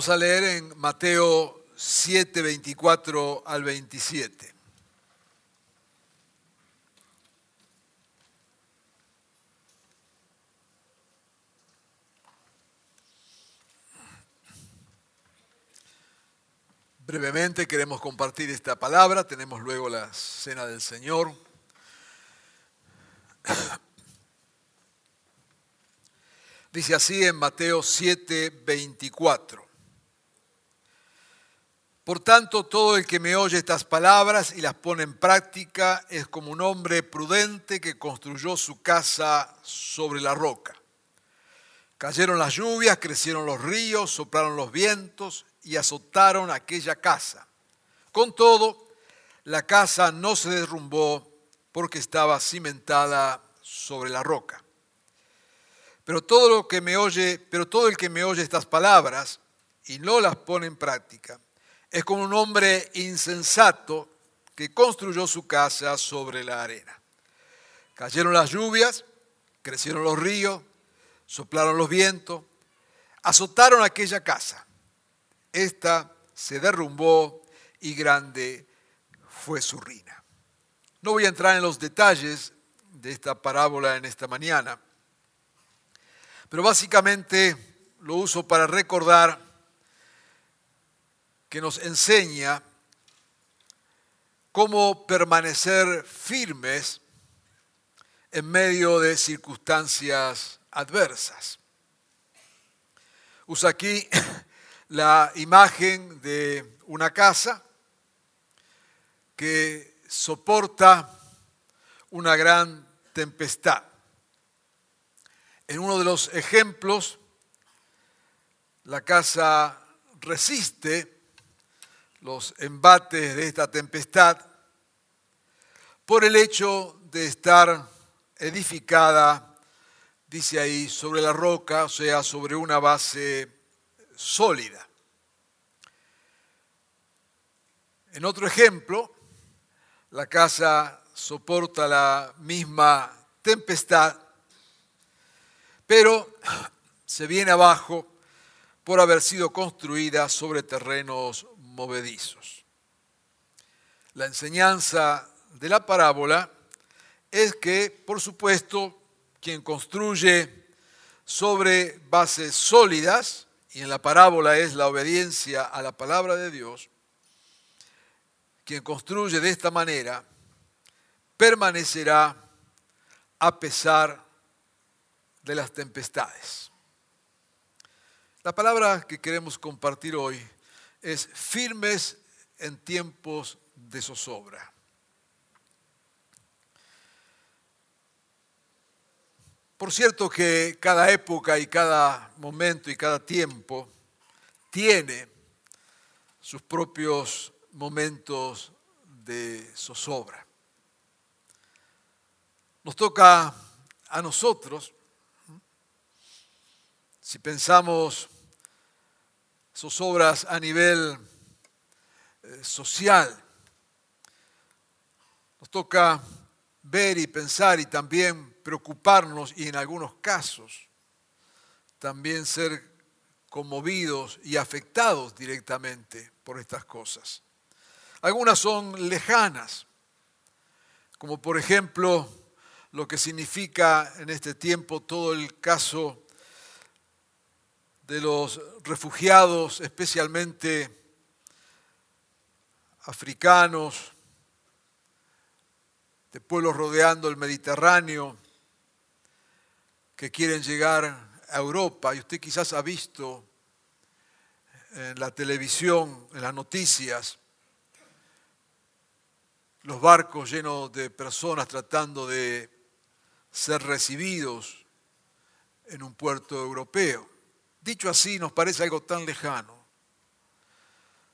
Vamos a leer en Mateo 7, 24 al 27. Brevemente queremos compartir esta palabra, tenemos luego la cena del Señor. Dice así en Mateo 7, 24. Por tanto, todo el que me oye estas palabras y las pone en práctica es como un hombre prudente que construyó su casa sobre la roca. Cayeron las lluvias, crecieron los ríos, soplaron los vientos y azotaron aquella casa. Con todo, la casa no se derrumbó porque estaba cimentada sobre la roca. Pero todo lo que me oye, pero todo el que me oye estas palabras y no las pone en práctica, es como un hombre insensato que construyó su casa sobre la arena. Cayeron las lluvias, crecieron los ríos, soplaron los vientos, azotaron aquella casa. Esta se derrumbó y grande fue su ruina. No voy a entrar en los detalles de esta parábola en esta mañana, pero básicamente lo uso para recordar que nos enseña cómo permanecer firmes en medio de circunstancias adversas. Usa aquí la imagen de una casa que soporta una gran tempestad. En uno de los ejemplos, la casa resiste los embates de esta tempestad por el hecho de estar edificada, dice ahí, sobre la roca, o sea, sobre una base sólida. En otro ejemplo, la casa soporta la misma tempestad, pero se viene abajo por haber sido construida sobre terrenos La enseñanza de la parábola es que, por supuesto, quien construye sobre bases sólidas, y en la parábola es la obediencia a la palabra de Dios, quien construye de esta manera permanecerá a pesar de las tempestades. La palabra que queremos compartir hoy es firmes en tiempos de zozobra. Por cierto que cada época y cada momento y cada tiempo tiene sus propios momentos de zozobra. Nos toca a nosotros, si pensamos zozobras a nivel eh, social, nos toca ver y pensar y también preocuparnos y en algunos casos también ser conmovidos y afectados directamente por estas cosas. Algunas son lejanas, como por ejemplo lo que significa en este tiempo todo el caso de los refugiados, especialmente africanos, de pueblos rodeando el Mediterráneo, que quieren llegar a Europa. Y usted quizás ha visto en la televisión, en las noticias, los barcos llenos de personas tratando de ser recibidos en un puerto europeo. Dicho así, nos parece algo tan lejano.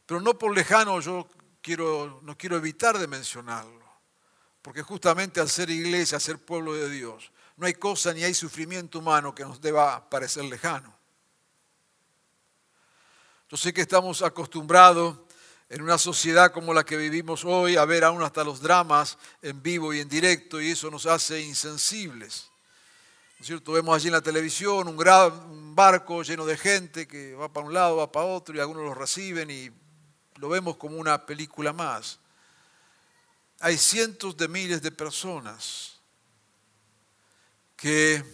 Pero no por lejano yo quiero, no quiero evitar de mencionarlo, porque justamente al ser iglesia, al ser pueblo de Dios, no hay cosa ni hay sufrimiento humano que nos deba parecer lejano. Yo sé que estamos acostumbrados en una sociedad como la que vivimos hoy a ver aún hasta los dramas en vivo y en directo y eso nos hace insensibles. ¿No es cierto? Vemos allí en la televisión un barco lleno de gente que va para un lado, va para otro y algunos los reciben y lo vemos como una película más. Hay cientos de miles de personas que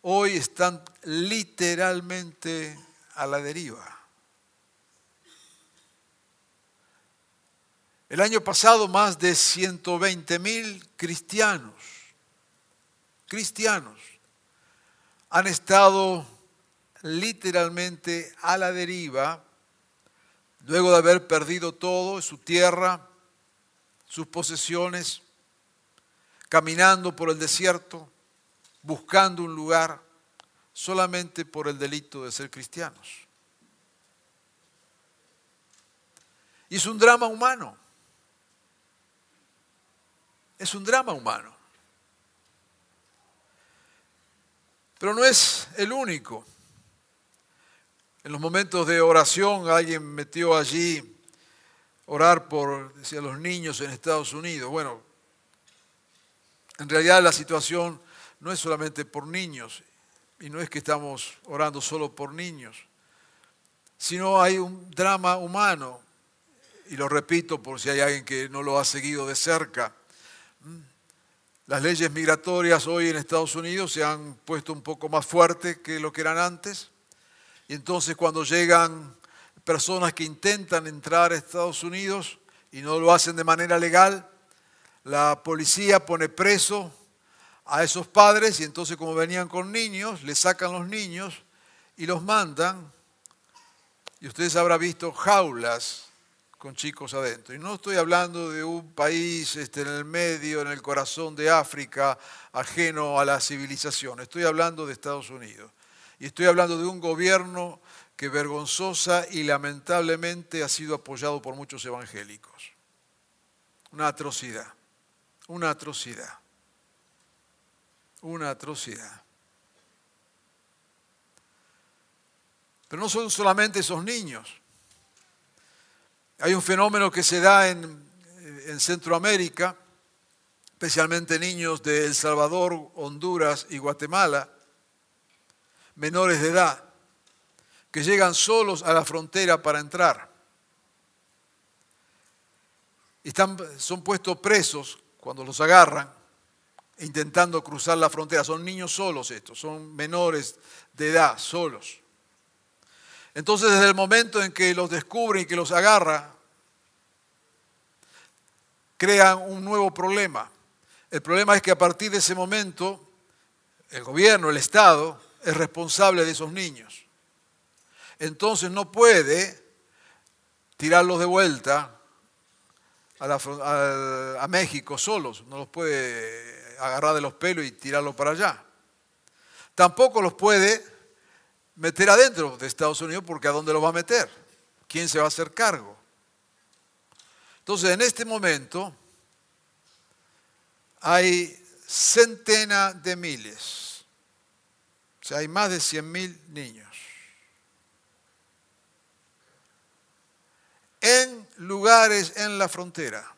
hoy están literalmente a la deriva. El año pasado más de 120 mil cristianos, cristianos, han estado literalmente a la deriva luego de haber perdido todo, su tierra, sus posesiones, caminando por el desierto, buscando un lugar solamente por el delito de ser cristianos. Y es un drama humano. Es un drama humano. Pero no es el único. En los momentos de oración alguien metió allí orar por, decía, los niños en Estados Unidos. Bueno, en realidad la situación no es solamente por niños, y no es que estamos orando solo por niños, sino hay un drama humano, y lo repito por si hay alguien que no lo ha seguido de cerca. Las leyes migratorias hoy en Estados Unidos se han puesto un poco más fuertes que lo que eran antes. Y entonces cuando llegan personas que intentan entrar a Estados Unidos y no lo hacen de manera legal, la policía pone preso a esos padres y entonces como venían con niños, le sacan los niños y los mandan. Y ustedes habrán visto jaulas con chicos adentro. Y no estoy hablando de un país este, en el medio, en el corazón de África, ajeno a la civilización. Estoy hablando de Estados Unidos. Y estoy hablando de un gobierno que vergonzosa y lamentablemente ha sido apoyado por muchos evangélicos. Una atrocidad, una atrocidad, una atrocidad. Pero no son solamente esos niños. Hay un fenómeno que se da en, en Centroamérica, especialmente niños de El Salvador, Honduras y Guatemala, menores de edad, que llegan solos a la frontera para entrar. Están, son puestos presos cuando los agarran, intentando cruzar la frontera. Son niños solos estos, son menores de edad, solos. Entonces, desde el momento en que los descubren y que los agarra, crean un nuevo problema. El problema es que a partir de ese momento, el gobierno, el Estado, es responsable de esos niños. Entonces no puede tirarlos de vuelta a, México solos, no los puede agarrar de los pelos y tirarlos para allá. Tampoco los puede meter adentro de Estados Unidos porque ¿a dónde los va a meter? ¿Quién se va a hacer cargo? Entonces, en este momento hay centenas de miles o sea, hay más de 100.000 niños. En lugares en la frontera,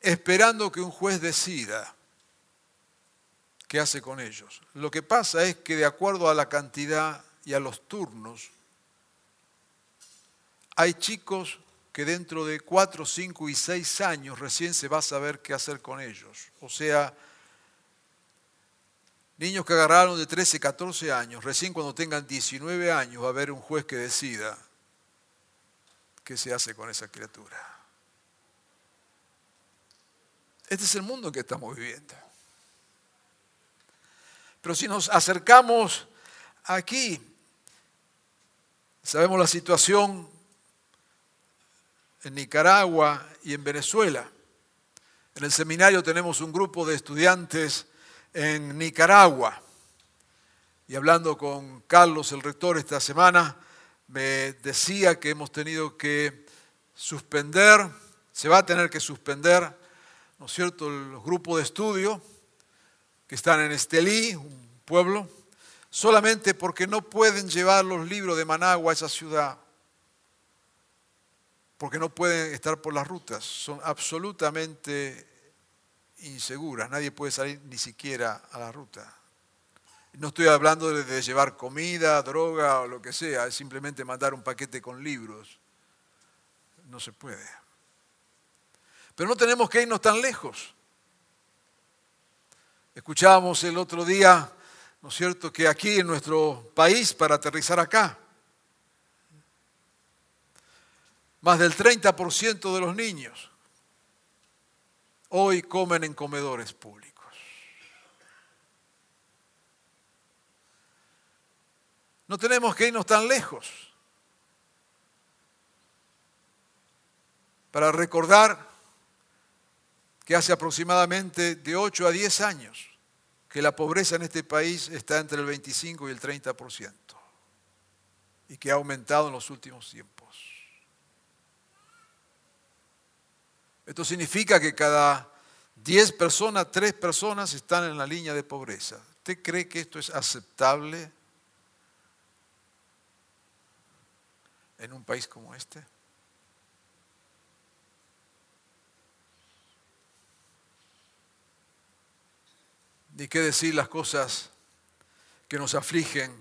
esperando que un juez decida qué hace con ellos. Lo que pasa es que de acuerdo a la cantidad y a los turnos, hay chicos que dentro de 4, 5 y 6 años recién se va a saber qué hacer con ellos. O sea, Niños que agarraron de 13, 14 años, recién cuando tengan 19 años va a haber un juez que decida qué se hace con esa criatura. Este es el mundo en que estamos viviendo. Pero si nos acercamos aquí, sabemos la situación en Nicaragua y en Venezuela. En el seminario tenemos un grupo de estudiantes en Nicaragua. Y hablando con Carlos, el rector, esta semana, me decía que hemos tenido que suspender, se va a tener que suspender, ¿no es cierto?, los grupos de estudio que están en Estelí, un pueblo, solamente porque no pueden llevar los libros de Managua a esa ciudad porque no pueden estar por las rutas, son absolutamente inseguras, nadie puede salir ni siquiera a la ruta. No estoy hablando de, llevar comida, droga o lo que sea, es simplemente mandar un paquete con libros. No se puede. Pero no tenemos que irnos tan lejos. Escuchábamos el otro día, ¿no es cierto?, que aquí en nuestro país, para aterrizar acá, Más del 30% de los niños hoy comen en comedores públicos. No tenemos que irnos tan lejos para recordar que hace aproximadamente de 8 a 10 años que la pobreza en este país está entre el 25 y el 30% y que ha aumentado en los últimos tiempos. Esto significa que cada 10 personas, 3 personas están en la línea de pobreza. ¿Usted cree que esto es aceptable en un país como este? Ni qué decir las cosas que nos afligen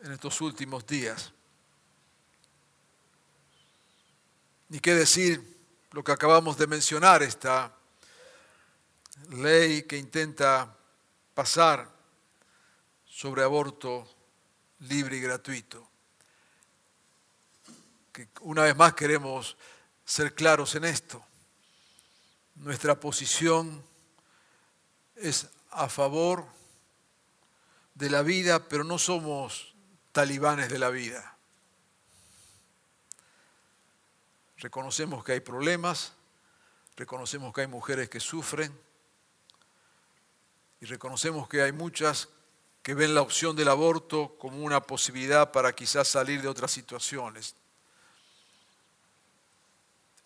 en estos últimos días. Ni qué decir lo que acabamos de mencionar, esta ley que intenta pasar sobre aborto libre y gratuito. Que una vez más queremos ser claros en esto. Nuestra posición es a favor de la vida, pero no somos talibanes de la vida. Reconocemos que hay problemas, reconocemos que hay mujeres que sufren y reconocemos que hay muchas que ven la opción del aborto como una posibilidad para quizás salir de otras situaciones.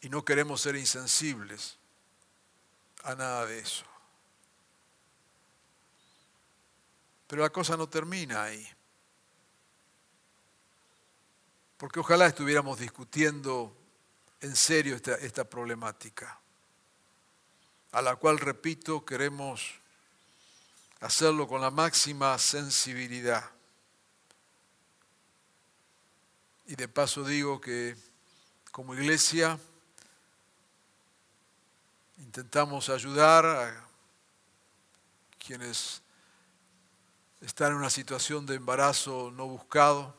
Y no queremos ser insensibles a nada de eso. Pero la cosa no termina ahí. Porque ojalá estuviéramos discutiendo en serio esta, problemática, a la cual, repito, queremos hacerlo con la máxima sensibilidad. Y de paso digo que como iglesia intentamos ayudar a quienes están en una situación de embarazo no buscado,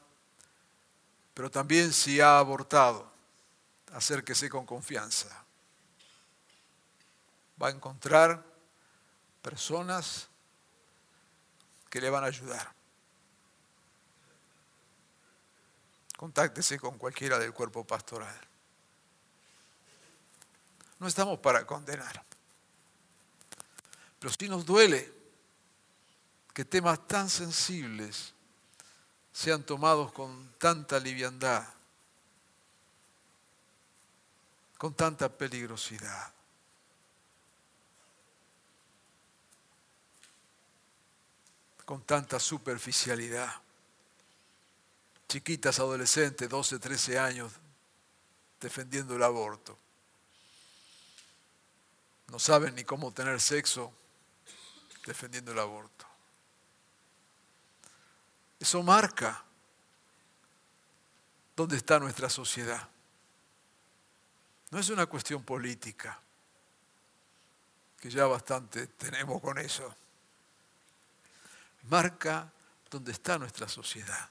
pero también si ha abortado acérquese con confianza. Va a encontrar personas que le van a ayudar. Contáctese con cualquiera del cuerpo pastoral. No estamos para condenar, pero sí nos duele que temas tan sensibles sean tomados con tanta liviandad con tanta peligrosidad. con tanta superficialidad. Chiquitas adolescentes, 12, 13 años, defendiendo el aborto. No saben ni cómo tener sexo defendiendo el aborto. Eso marca dónde está nuestra sociedad. No es una cuestión política, que ya bastante tenemos con eso. Marca dónde está nuestra sociedad.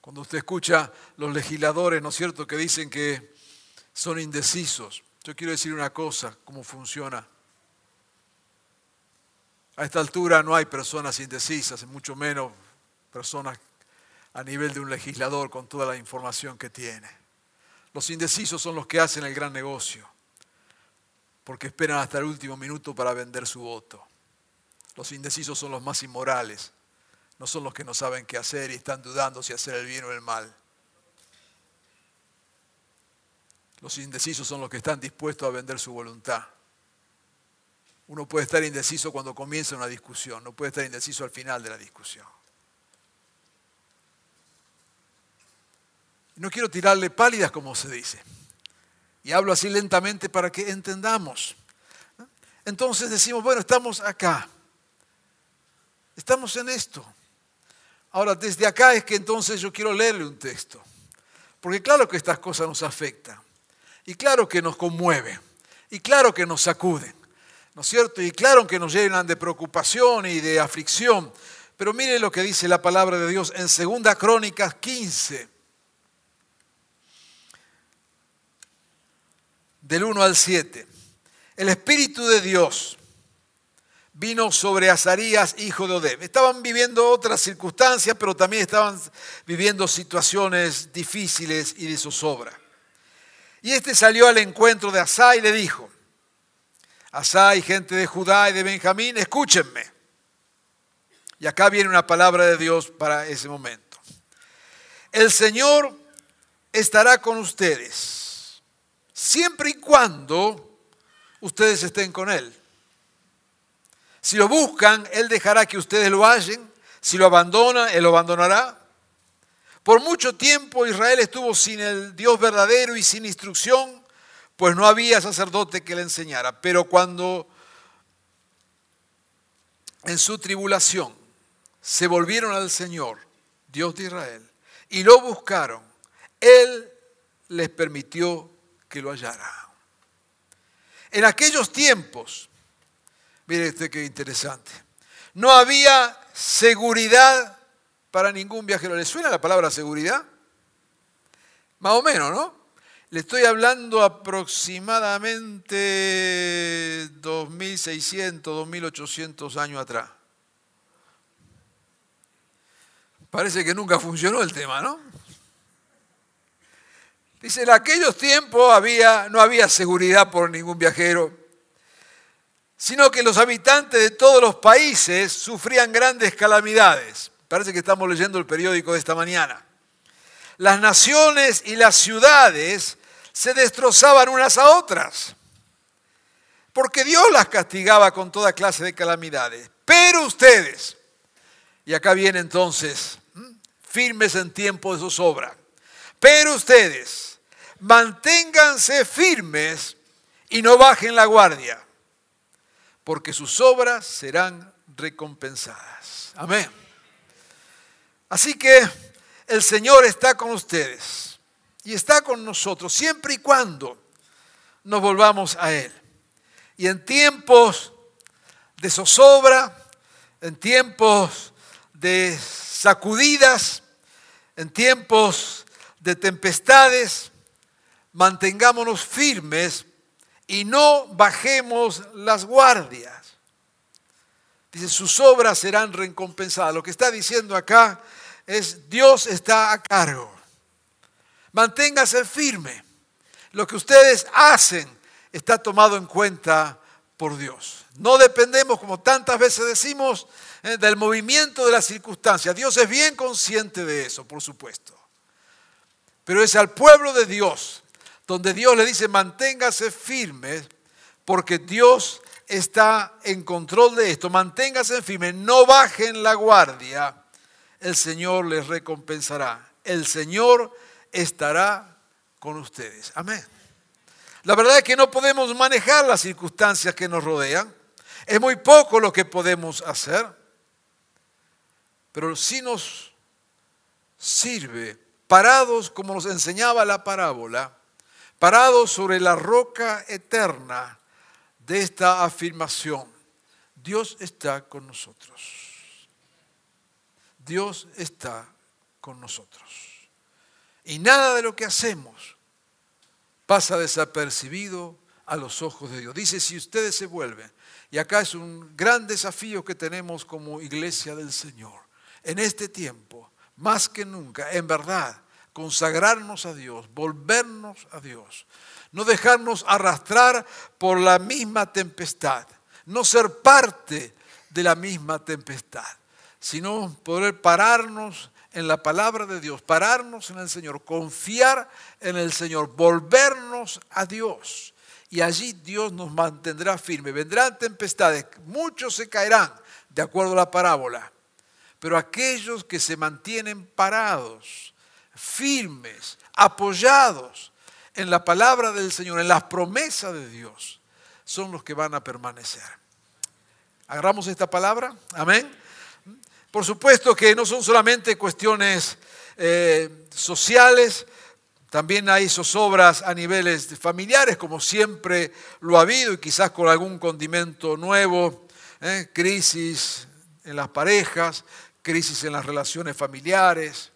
Cuando usted escucha los legisladores, ¿no es cierto?, que dicen que son indecisos. Yo quiero decir una cosa, cómo funciona. A esta altura no hay personas indecisas, mucho menos personas a nivel de un legislador con toda la información que tiene. Los indecisos son los que hacen el gran negocio, porque esperan hasta el último minuto para vender su voto. Los indecisos son los más inmorales, no son los que no saben qué hacer y están dudando si hacer el bien o el mal. Los indecisos son los que están dispuestos a vender su voluntad. Uno puede estar indeciso cuando comienza una discusión, no puede estar indeciso al final de la discusión. No quiero tirarle pálidas, como se dice. Y hablo así lentamente para que entendamos. Entonces decimos, bueno, estamos acá. Estamos en esto. Ahora, desde acá es que entonces yo quiero leerle un texto. Porque claro que estas cosas nos afectan. Y claro que nos conmueven. Y claro que nos sacuden. ¿No es cierto? Y claro que nos llenan de preocupación y de aflicción. Pero mire lo que dice la palabra de Dios en 2 Crónicas 15. Del 1 al 7. El Espíritu de Dios vino sobre Azarías, hijo de Odeb. Estaban viviendo otras circunstancias, pero también estaban viviendo situaciones difíciles y de zozobra. Y este salió al encuentro de Asá y le dijo, Asá y gente de Judá y de Benjamín, escúchenme. Y acá viene una palabra de Dios para ese momento. El Señor estará con ustedes, siempre y cuando ustedes estén con Él. Si lo buscan, Él dejará que ustedes lo hallen. Si lo abandonan, Él lo abandonará. Por mucho tiempo Israel estuvo sin el Dios verdadero y sin instrucción, pues no había sacerdote que le enseñara. Pero cuando en su tribulación se volvieron al Señor, Dios de Israel, y lo buscaron, Él les permitió que lo hallara. En aquellos tiempos, mire usted qué interesante, no había seguridad para ningún viajero. ¿Le suena la palabra seguridad? Más o menos, ¿no? Le estoy hablando aproximadamente 2.600, 2.800 años atrás. Parece que nunca funcionó el tema, ¿no? Dice, en aquellos tiempos había, no había seguridad por ningún viajero, sino que los habitantes de todos los países sufrían grandes calamidades. Parece que estamos leyendo el periódico de esta mañana. Las naciones y las ciudades se destrozaban unas a otras, porque Dios las castigaba con toda clase de calamidades. Pero ustedes, y acá viene entonces, firmes en tiempo de zozobra, pero ustedes, manténganse firmes y no bajen la guardia, porque sus obras serán recompensadas. Amén. Así que el Señor está con ustedes y está con nosotros siempre y cuando nos volvamos a Él. Y en tiempos de zozobra, en tiempos de sacudidas, en tiempos de tempestades, mantengámonos firmes y no bajemos las guardias. Dice, sus obras serán recompensadas. Lo que está diciendo acá es Dios está a cargo. Manténgase firme. Lo que ustedes hacen está tomado en cuenta por Dios. No dependemos, como tantas veces decimos, eh, del movimiento de las circunstancias. Dios es bien consciente de eso, por supuesto. Pero es al pueblo de Dios donde Dios le dice, manténgase firme, porque Dios está en control de esto. Manténgase firme, no bajen la guardia el Señor les recompensará. El Señor estará con ustedes. Amén. La verdad es que no podemos manejar las circunstancias que nos rodean. Es muy poco lo que podemos hacer. Pero sí nos sirve, parados como nos enseñaba la parábola, parados sobre la roca eterna de esta afirmación. Dios está con nosotros. Dios está con nosotros. Y nada de lo que hacemos pasa desapercibido a los ojos de Dios. Dice, si ustedes se vuelven, y acá es un gran desafío que tenemos como iglesia del Señor, en este tiempo, más que nunca, en verdad, consagrarnos a Dios, volvernos a Dios, no dejarnos arrastrar por la misma tempestad, no ser parte de la misma tempestad, sino poder pararnos en la palabra de Dios, pararnos en el Señor, confiar en el Señor, volvernos a Dios. Y allí Dios nos mantendrá firme. Vendrán tempestades, muchos se caerán, de acuerdo a la parábola. Pero aquellos que se mantienen parados, firmes, apoyados en la palabra del Señor, en las promesas de Dios, son los que van a permanecer. Agarramos esta palabra, amén. Por supuesto que no son solamente cuestiones eh, sociales, también hay zozobras a niveles familiares, como siempre lo ha habido, y quizás con algún condimento nuevo, ¿eh? crisis en las parejas, crisis en las relaciones familiares,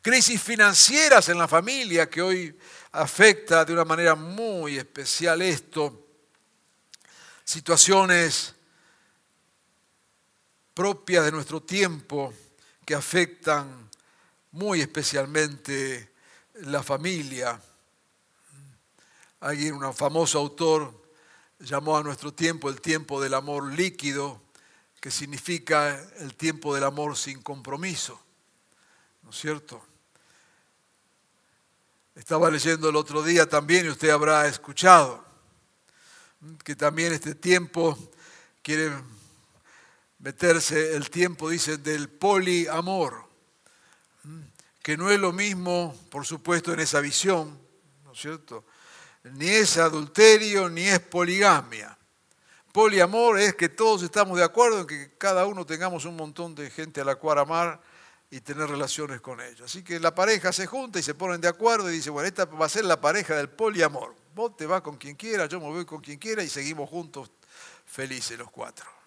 crisis financieras en la familia, que hoy afecta de una manera muy especial esto, situaciones propias de nuestro tiempo que afectan muy especialmente la familia. Alguien, un famoso autor, llamó a nuestro tiempo el tiempo del amor líquido, que significa el tiempo del amor sin compromiso. ¿No es cierto? Estaba leyendo el otro día también, y usted habrá escuchado, que también este tiempo quiere meterse el tiempo, dice, del poliamor que no es lo mismo, por supuesto, en esa visión, ¿no es cierto? Ni es adulterio, ni es poligamia. Poliamor es que todos estamos de acuerdo en que cada uno tengamos un montón de gente a la cual amar y tener relaciones con ella. Así que la pareja se junta y se ponen de acuerdo y dice, bueno, esta va a ser la pareja del poliamor. Vos te vas con quien quiera, yo me voy con quien quiera y seguimos juntos felices los cuatro.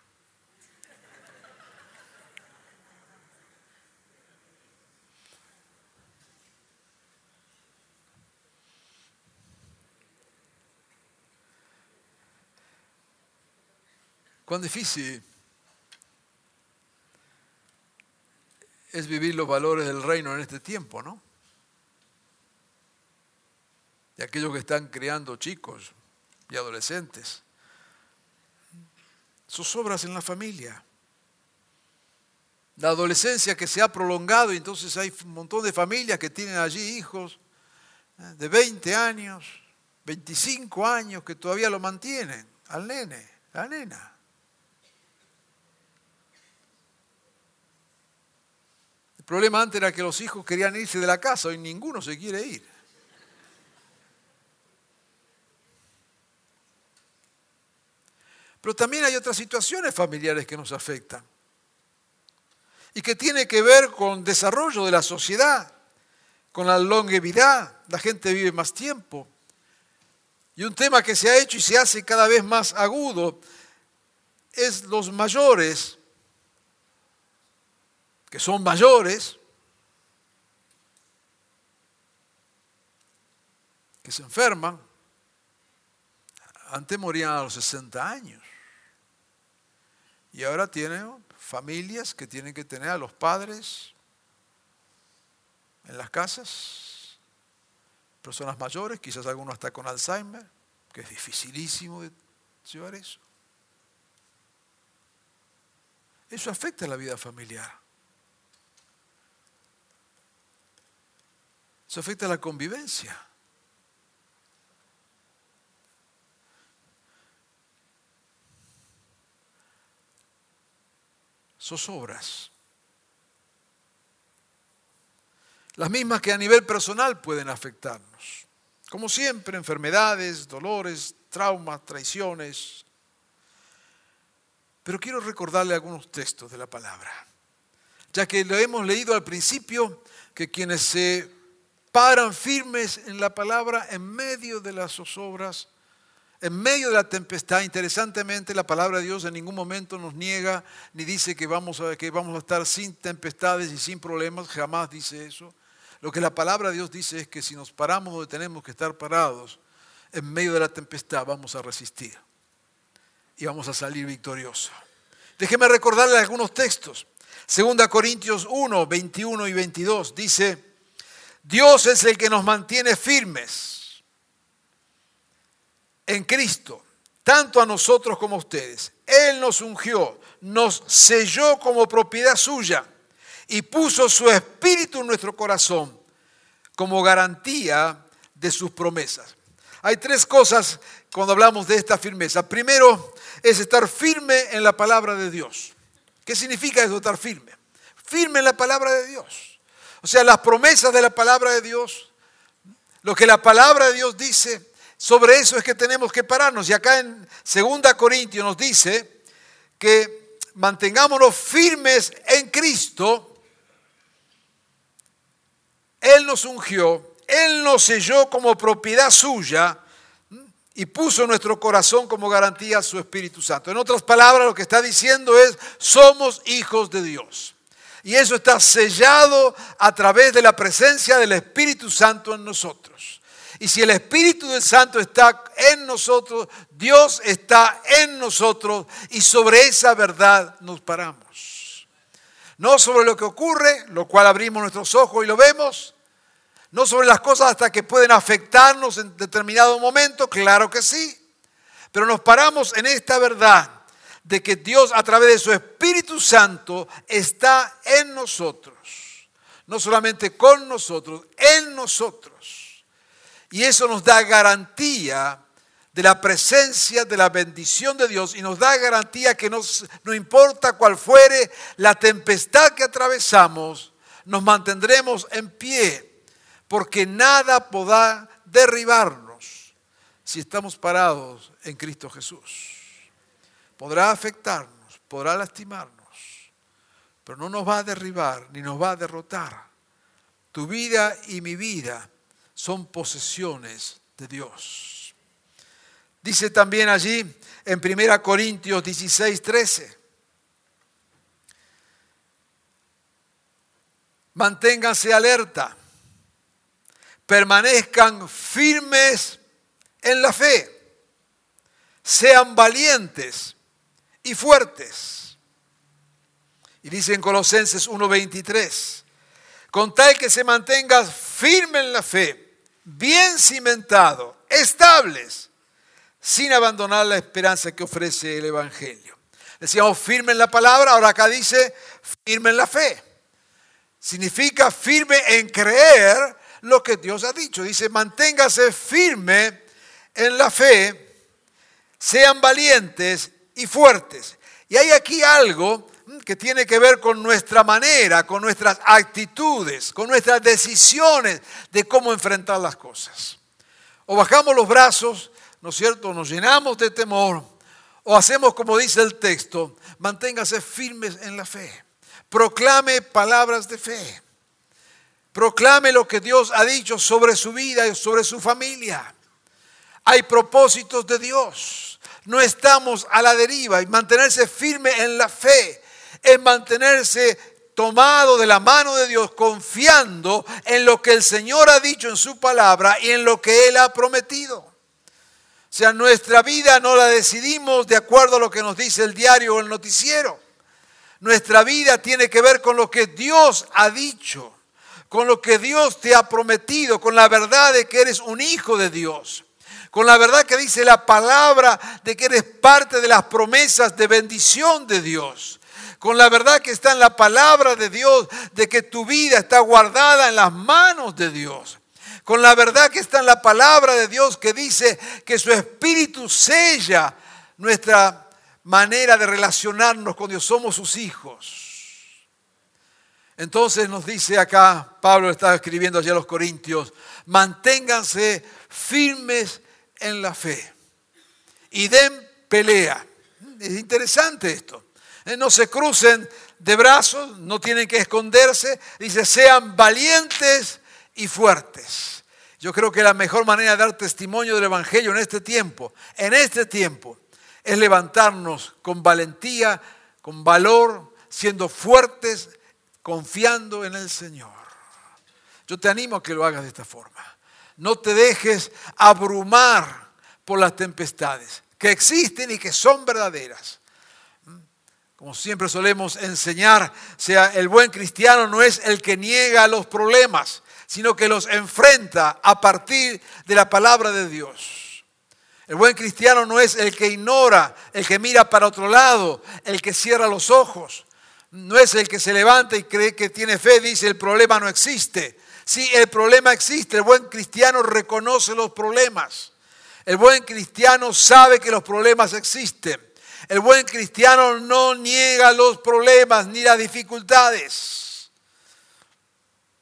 Cuán difícil es vivir los valores del reino en este tiempo, ¿no? Y aquellos que están criando chicos y adolescentes. Sus obras en la familia. La adolescencia que se ha prolongado y entonces hay un montón de familias que tienen allí hijos ¿eh? de 20 años, 25 años que todavía lo mantienen al nene, la nena. El problema antes era que los hijos querían irse de la casa, hoy ninguno se quiere ir. Pero también hay otras situaciones familiares que nos afectan y que tiene que ver con desarrollo de la sociedad, con la longevidad, la gente vive más tiempo. Y un tema que se ha hecho y se hace cada vez más agudo es los mayores que son mayores, que se enferman, antes morían a los 60 años. Y ahora tienen familias que tienen que tener a los padres en las casas, personas mayores, quizás algunos hasta con Alzheimer, que es dificilísimo de llevar eso. Eso afecta a la vida familiar. Eso afecta a la convivencia. Zozobras. Las mismas que a nivel personal pueden afectarnos. Como siempre, enfermedades, dolores, traumas, traiciones. Pero quiero recordarle algunos textos de la palabra, ya que lo hemos leído al principio, que quienes se paran firmes en la palabra en medio de las zozobras, en medio de la tempestad. Interesantemente, la palabra de Dios en ningún momento nos niega ni dice que vamos a, que vamos a estar sin tempestades y sin problemas, jamás dice eso. Lo que la palabra de Dios dice es que si nos paramos donde tenemos que estar parados, en medio de la tempestad vamos a resistir y vamos a salir victoriosos. Déjeme recordarle algunos textos. Segunda Corintios 1, 21 y 22 dice, Dios es el que nos mantiene firmes en Cristo, tanto a nosotros como a ustedes. Él nos ungió, nos selló como propiedad suya y puso su espíritu en nuestro corazón como garantía de sus promesas. Hay tres cosas cuando hablamos de esta firmeza. Primero es estar firme en la palabra de Dios. ¿Qué significa eso, estar firme? Firme en la palabra de Dios. O sea, las promesas de la palabra de Dios, lo que la palabra de Dios dice, sobre eso es que tenemos que pararnos. Y acá en 2 Corintios nos dice que mantengámonos firmes en Cristo. Él nos ungió, Él nos selló como propiedad suya y puso nuestro corazón como garantía su Espíritu Santo. En otras palabras, lo que está diciendo es, somos hijos de Dios. Y eso está sellado a través de la presencia del Espíritu Santo en nosotros. Y si el Espíritu del Santo está en nosotros, Dios está en nosotros y sobre esa verdad nos paramos. No sobre lo que ocurre, lo cual abrimos nuestros ojos y lo vemos, no sobre las cosas hasta que pueden afectarnos en determinado momento, claro que sí. Pero nos paramos en esta verdad de que Dios a través de su Espíritu Santo está en nosotros. No solamente con nosotros, en nosotros. Y eso nos da garantía de la presencia, de la bendición de Dios y nos da garantía que nos, no importa cuál fuere la tempestad que atravesamos, nos mantendremos en pie porque nada podrá derribarnos si estamos parados en Cristo Jesús. Podrá afectarnos, podrá lastimarnos, pero no nos va a derribar ni nos va a derrotar. Tu vida y mi vida son posesiones de Dios. Dice también allí en 1 Corintios 16, 13. Manténganse alerta permanezcan firmes en la fe, sean valientes y fuertes. Y dice en Colosenses 1:23, con tal que se mantengas firme en la fe, bien cimentado, estables, sin abandonar la esperanza que ofrece el Evangelio. Decíamos firme en la palabra, ahora acá dice firme en la fe. Significa firme en creer lo que Dios ha dicho. Dice, manténgase firme en la fe, sean valientes y fuertes. Y hay aquí algo que tiene que ver con nuestra manera, con nuestras actitudes, con nuestras decisiones de cómo enfrentar las cosas. O bajamos los brazos, ¿no es cierto? Nos llenamos de temor, o hacemos como dice el texto, manténgase firmes en la fe. Proclame palabras de fe. Proclame lo que Dios ha dicho sobre su vida y sobre su familia. Hay propósitos de Dios. No estamos a la deriva y mantenerse firme en la fe es mantenerse tomado de la mano de Dios, confiando en lo que el Señor ha dicho en su palabra y en lo que Él ha prometido. O sea, nuestra vida no la decidimos de acuerdo a lo que nos dice el diario o el noticiero. Nuestra vida tiene que ver con lo que Dios ha dicho con lo que Dios te ha prometido, con la verdad de que eres un hijo de Dios, con la verdad que dice la palabra de que eres parte de las promesas de bendición de Dios, con la verdad que está en la palabra de Dios de que tu vida está guardada en las manos de Dios, con la verdad que está en la palabra de Dios que dice que su espíritu sella nuestra manera de relacionarnos con Dios, somos sus hijos. Entonces nos dice acá, Pablo está escribiendo allá a los Corintios, manténganse firmes en la fe y den pelea. Es interesante esto. Eh, no se crucen de brazos, no tienen que esconderse. Dice, sean valientes y fuertes. Yo creo que la mejor manera de dar testimonio del Evangelio en este tiempo, en este tiempo, es levantarnos con valentía, con valor, siendo fuertes confiando en el Señor. Yo te animo a que lo hagas de esta forma. No te dejes abrumar por las tempestades que existen y que son verdaderas. como siempre solemos enseñar, sea el buen cristiano no es el que niega los problemas, sino que los enfrenta a partir de la palabra de Dios. El buen cristiano no es el que ignora, el que mira para otro lado, el que cierra los ojos. No es el que se levanta y cree que tiene fe, dice el problema no existe. Sí, el problema existe. El buen cristiano reconoce los problemas. El buen cristiano sabe que los problemas existen. El buen cristiano no niega los problemas ni las dificultades.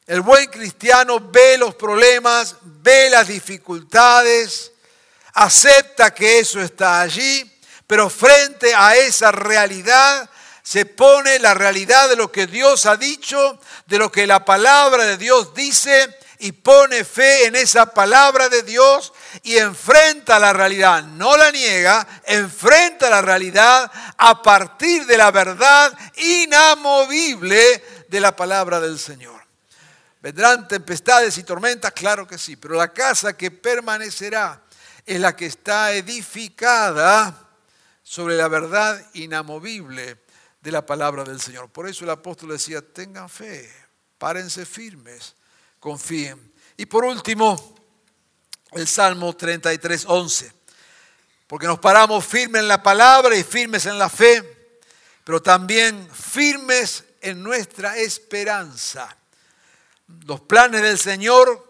El buen cristiano ve los problemas, ve las dificultades, acepta que eso está allí, pero frente a esa realidad se pone la realidad de lo que Dios ha dicho, de lo que la palabra de Dios dice y pone fe en esa palabra de Dios y enfrenta la realidad, no la niega, enfrenta la realidad a partir de la verdad inamovible de la palabra del Señor. ¿Vendrán tempestades y tormentas? Claro que sí, pero la casa que permanecerá es la que está edificada sobre la verdad inamovible de la palabra del Señor. Por eso el apóstol decía, tengan fe, párense firmes confíen. Y por último, el Salmo 33, 11. Porque nos paramos firmes en la palabra y firmes en la fe, pero también firmes en nuestra esperanza. Los planes del Señor,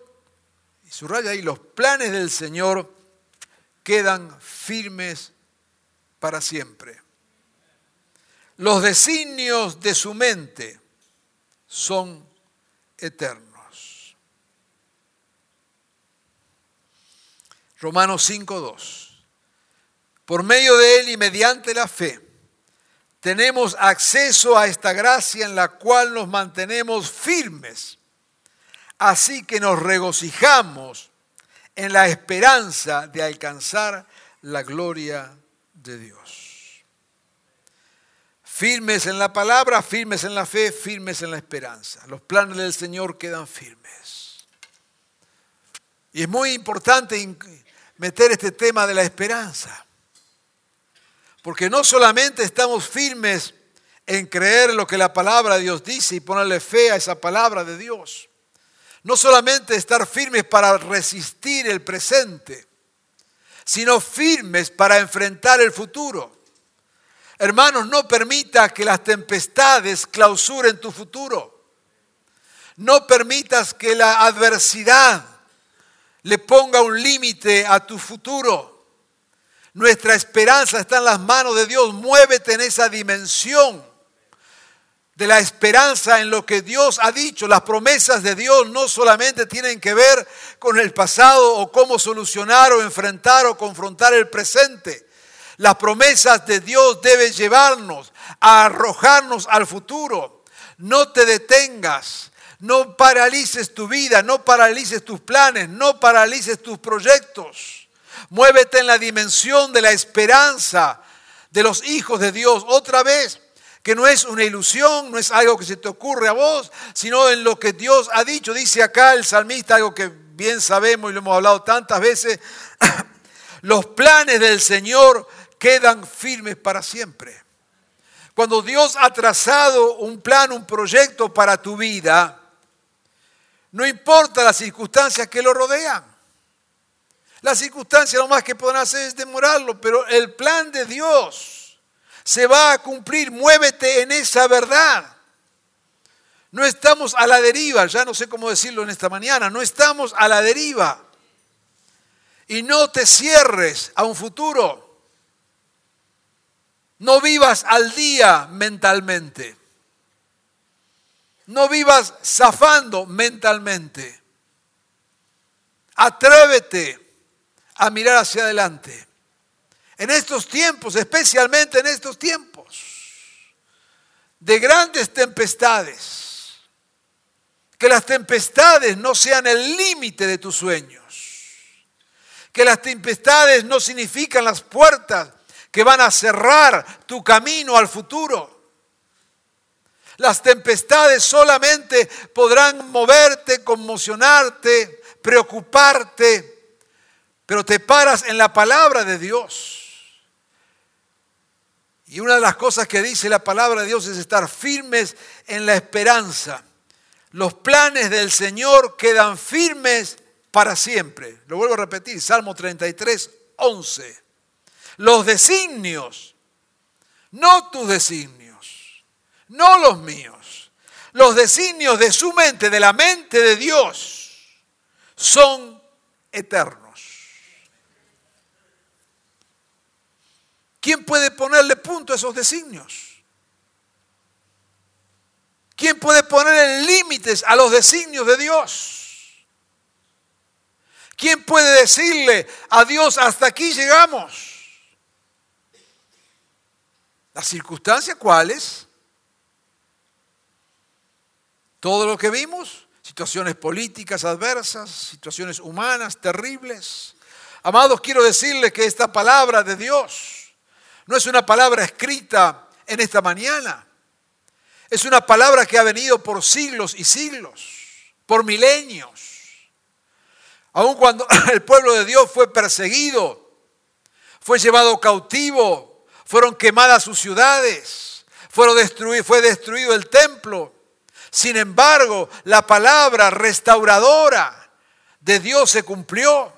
y subraya ahí, los planes del Señor quedan firmes para siempre. Los designios de su mente son eternos. Romanos 5.2. Por medio de Él y mediante la fe, tenemos acceso a esta gracia en la cual nos mantenemos firmes. Así que nos regocijamos en la esperanza de alcanzar la gloria de Dios. Firmes en la palabra, firmes en la fe, firmes en la esperanza. Los planes del Señor quedan firmes. Y es muy importante meter este tema de la esperanza. Porque no solamente estamos firmes en creer lo que la palabra de Dios dice y ponerle fe a esa palabra de Dios. No solamente estar firmes para resistir el presente, sino firmes para enfrentar el futuro. Hermanos, no permita que las tempestades clausuren tu futuro. No permitas que la adversidad le ponga un límite a tu futuro. Nuestra esperanza está en las manos de Dios. Muévete en esa dimensión de la esperanza en lo que Dios ha dicho. Las promesas de Dios no solamente tienen que ver con el pasado o cómo solucionar o enfrentar o confrontar el presente. Las promesas de Dios deben llevarnos a arrojarnos al futuro. No te detengas no paralices tu vida, no paralices tus planes, no paralices tus proyectos. Muévete en la dimensión de la esperanza de los hijos de Dios. Otra vez, que no es una ilusión, no es algo que se te ocurre a vos, sino en lo que Dios ha dicho. Dice acá el salmista algo que bien sabemos y lo hemos hablado tantas veces. Los planes del Señor quedan firmes para siempre. Cuando Dios ha trazado un plan, un proyecto para tu vida, no importa las circunstancias que lo rodean. Las circunstancias lo más que podrán hacer es demorarlo, pero el plan de Dios se va a cumplir. Muévete en esa verdad. No estamos a la deriva, ya no sé cómo decirlo en esta mañana, no estamos a la deriva. Y no te cierres a un futuro. No vivas al día mentalmente. No vivas zafando mentalmente. Atrévete a mirar hacia adelante. En estos tiempos, especialmente en estos tiempos de grandes tempestades, que las tempestades no sean el límite de tus sueños. Que las tempestades no significan las puertas que van a cerrar tu camino al futuro. Las tempestades solamente podrán moverte, conmocionarte, preocuparte, pero te paras en la palabra de Dios. Y una de las cosas que dice la palabra de Dios es estar firmes en la esperanza. Los planes del Señor quedan firmes para siempre. Lo vuelvo a repetir, Salmo 33, 11. Los designios, no tus designios, no los míos, los designios de su mente, de la mente de Dios, son eternos. ¿Quién puede ponerle punto a esos designios? ¿Quién puede poner límites a los designios de Dios? ¿Quién puede decirle a Dios, hasta aquí llegamos? ¿Las circunstancias cuáles? Todo lo que vimos, situaciones políticas adversas, situaciones humanas terribles. Amados, quiero decirles que esta palabra de Dios no es una palabra escrita en esta mañana. Es una palabra que ha venido por siglos y siglos, por milenios. Aun cuando el pueblo de Dios fue perseguido, fue llevado cautivo, fueron quemadas sus ciudades, fueron fue destruido el templo. Sin embargo, la palabra restauradora de Dios se cumplió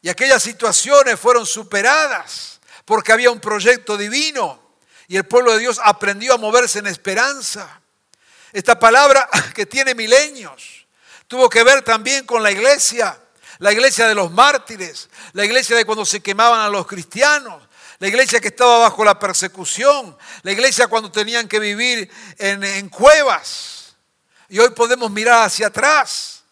y aquellas situaciones fueron superadas porque había un proyecto divino y el pueblo de Dios aprendió a moverse en esperanza. Esta palabra que tiene milenios tuvo que ver también con la iglesia la iglesia de los mártires, la iglesia de cuando se quemaban a los cristianos, la iglesia que estaba bajo la persecución, la iglesia cuando tenían que vivir en, cuevas. Y hoy podemos mirar hacia atrás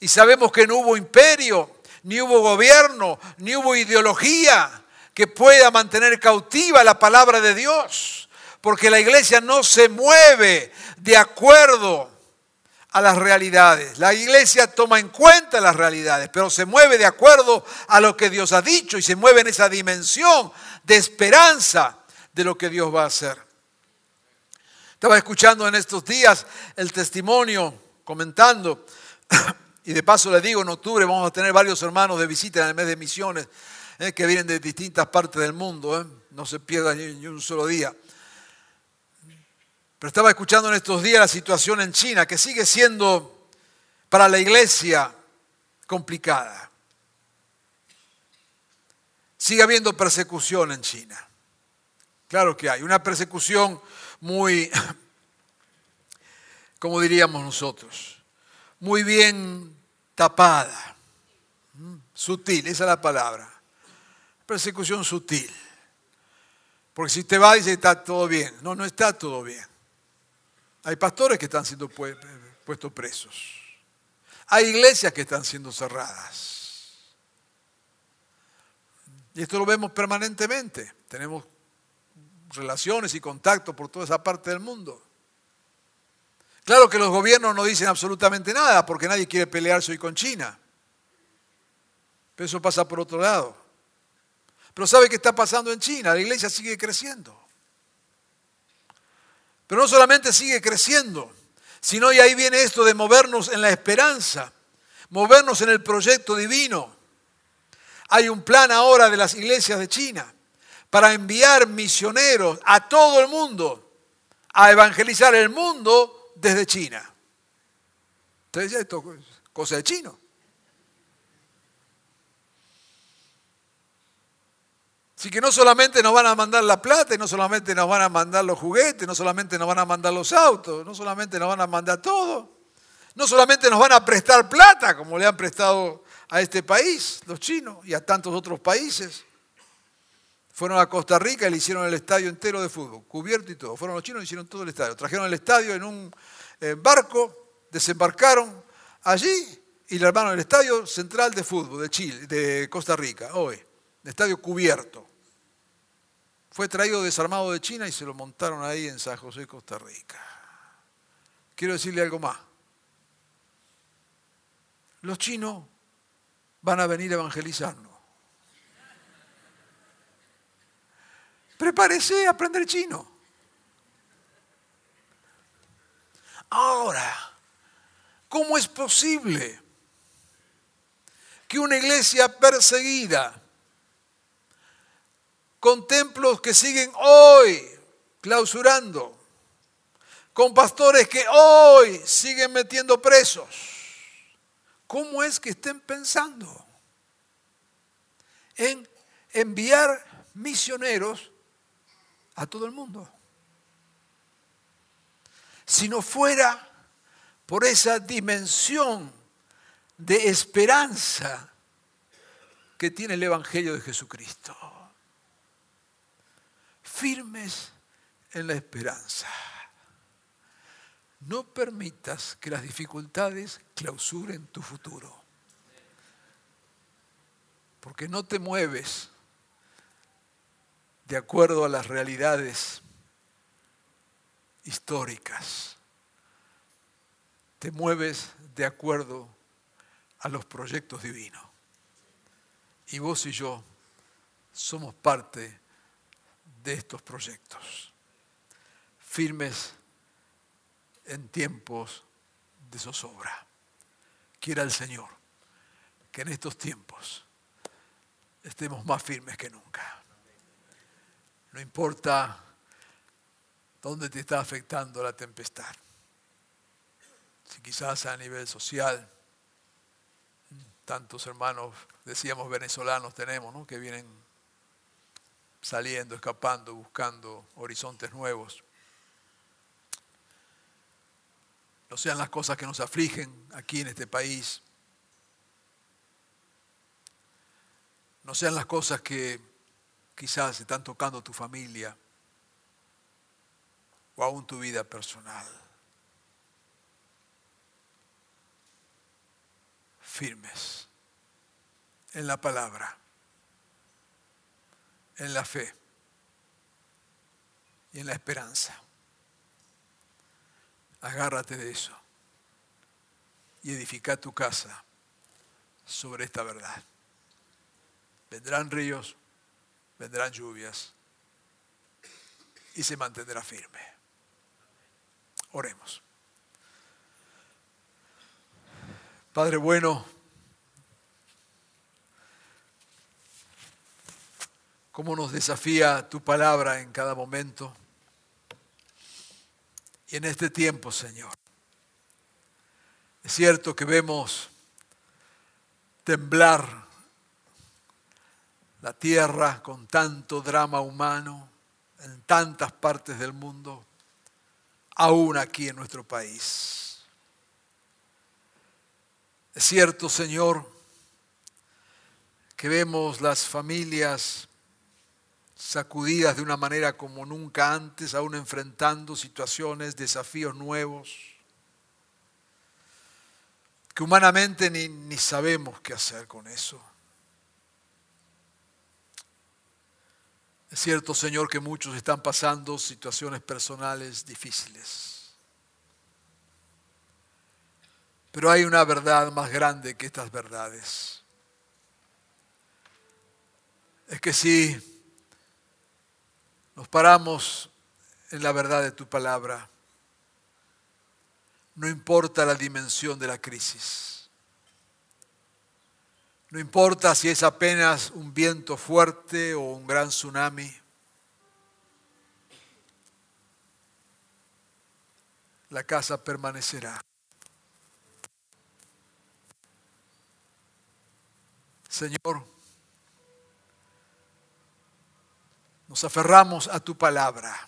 y sabemos que no hubo imperio, ni hubo gobierno, ni hubo ideología que pueda mantener cautiva la palabra de Dios, porque la iglesia no se mueve de acuerdo a las realidades. La iglesia toma en cuenta las realidades, pero se mueve de acuerdo a lo que Dios ha dicho y se mueve en esa dimensión de esperanza de lo que Dios va a hacer. Estaba escuchando en estos días el testimonio, comentando, y de paso le digo, en octubre vamos a tener varios hermanos de visita en el mes de misiones eh, que vienen de distintas partes del mundo, eh. no se pierdan ni un solo día. Pero estaba escuchando en estos días la situación en China, que sigue siendo para la iglesia complicada. Sigue habiendo persecución en China. Claro que hay, una persecución muy, como diríamos nosotros, muy bien tapada, sutil, esa es la palabra. Persecución sutil. Porque si te va dice está todo bien, no, no está todo bien. Hay pastores que están siendo puestos presos. Hay iglesias que están siendo cerradas. Y esto lo vemos permanentemente. Tenemos relaciones y contactos por toda esa parte del mundo. Claro que los gobiernos no dicen absolutamente nada porque nadie quiere pelearse hoy con China. Pero eso pasa por otro lado. Pero ¿sabe qué está pasando en China? La iglesia sigue creciendo. Pero no solamente sigue creciendo, sino y ahí viene esto de movernos en la esperanza, movernos en el proyecto divino. Hay un plan ahora de las iglesias de China para enviar misioneros a todo el mundo a evangelizar el mundo desde China. Entonces, esto es cosa de chino. Así que no solamente nos van a mandar la plata, no solamente nos van a mandar los juguetes, no solamente nos van a mandar los autos, no solamente nos van a mandar todo, no solamente nos van a prestar plata, como le han prestado a este país, los chinos, y a tantos otros países. Fueron a Costa Rica y le hicieron el estadio entero de fútbol, cubierto y todo. Fueron los chinos y hicieron todo el estadio. Trajeron el estadio en un eh, barco, desembarcaron allí y le armaron el estadio central de fútbol de Chile, de Costa Rica, hoy. El estadio cubierto. Fue traído desarmado de China y se lo montaron ahí en San José, Costa Rica. Quiero decirle algo más. Los chinos van a venir a evangelizarnos. Prepárese a aprender chino. Ahora, ¿cómo es posible que una iglesia perseguida con templos que siguen hoy clausurando, con pastores que hoy siguen metiendo presos. ¿Cómo es que estén pensando en enviar misioneros a todo el mundo? Si no fuera por esa dimensión de esperanza que tiene el Evangelio de Jesucristo. Firmes en la esperanza. No permitas que las dificultades clausuren tu futuro. Porque no te mueves de acuerdo a las realidades históricas. Te mueves de acuerdo a los proyectos divinos. Y vos y yo somos parte de estos proyectos, firmes en tiempos de zozobra. Quiera el Señor que en estos tiempos estemos más firmes que nunca. No importa dónde te está afectando la tempestad. Si quizás a nivel social, tantos hermanos, decíamos venezolanos tenemos, ¿no? que vienen saliendo, escapando, buscando horizontes nuevos. No sean las cosas que nos afligen aquí en este país. No sean las cosas que quizás están tocando tu familia o aún tu vida personal. firmes en la palabra, en la fe y en la esperanza. Agárrate de eso y edifica tu casa sobre esta verdad. Vendrán ríos, vendrán lluvias y se mantendrá firme. Oremos. Padre bueno, cómo nos desafía tu palabra en cada momento y en este tiempo, Señor. Es cierto que vemos temblar la tierra con tanto drama humano en tantas partes del mundo, aún aquí en nuestro país. Es cierto, Señor, que vemos las familias sacudidas de una manera como nunca antes, aún enfrentando situaciones, desafíos nuevos, que humanamente ni, ni sabemos qué hacer con eso. Es cierto, Señor, que muchos están pasando situaciones personales difíciles. Pero hay una verdad más grande que estas verdades. Es que si nos paramos en la verdad de tu palabra, no importa la dimensión de la crisis. No importa si es apenas un viento fuerte o un gran tsunami. La casa permanecerá. Señor, nos aferramos a tu palabra.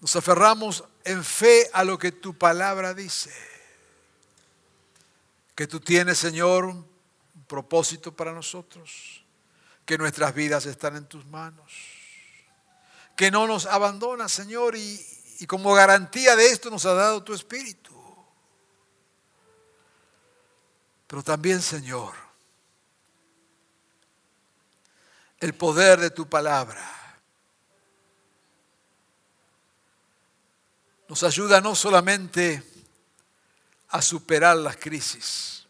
Nos aferramos en fe a lo que tu palabra dice. Que tú tienes, Señor, un propósito para nosotros. Que nuestras vidas están en tus manos. Que no nos abandonas, Señor, y, y como garantía de esto nos ha dado tu Espíritu. Pero también, Señor, el poder de tu palabra nos ayuda no solamente a superar las crisis,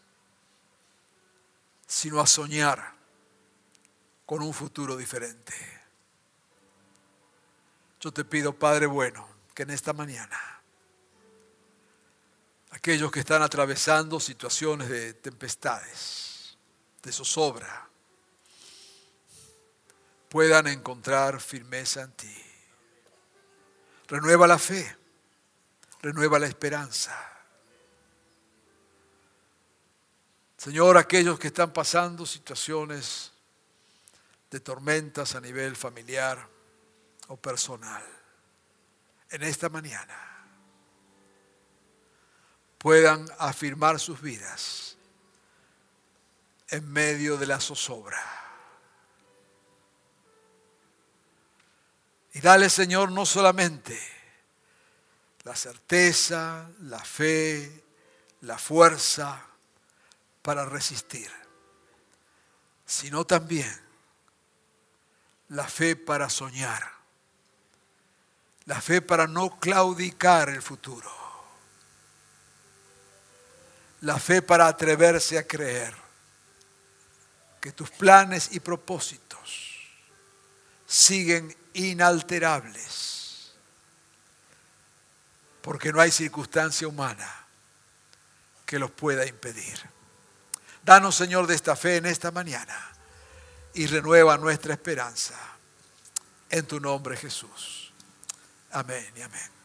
sino a soñar con un futuro diferente. Yo te pido, Padre bueno, que en esta mañana aquellos que están atravesando situaciones de tempestades, de zozobra, puedan encontrar firmeza en ti. Renueva la fe, renueva la esperanza. Señor, aquellos que están pasando situaciones de tormentas a nivel familiar o personal, en esta mañana puedan afirmar sus vidas en medio de la zozobra. Y dale, Señor, no solamente la certeza, la fe, la fuerza para resistir, sino también la fe para soñar, la fe para no claudicar el futuro, la fe para atreverse a creer que tus planes y propósitos siguen inalterables, porque no hay circunstancia humana que los pueda impedir. Danos, Señor, de esta fe en esta mañana y renueva nuestra esperanza. En tu nombre, Jesús. Amén y amén.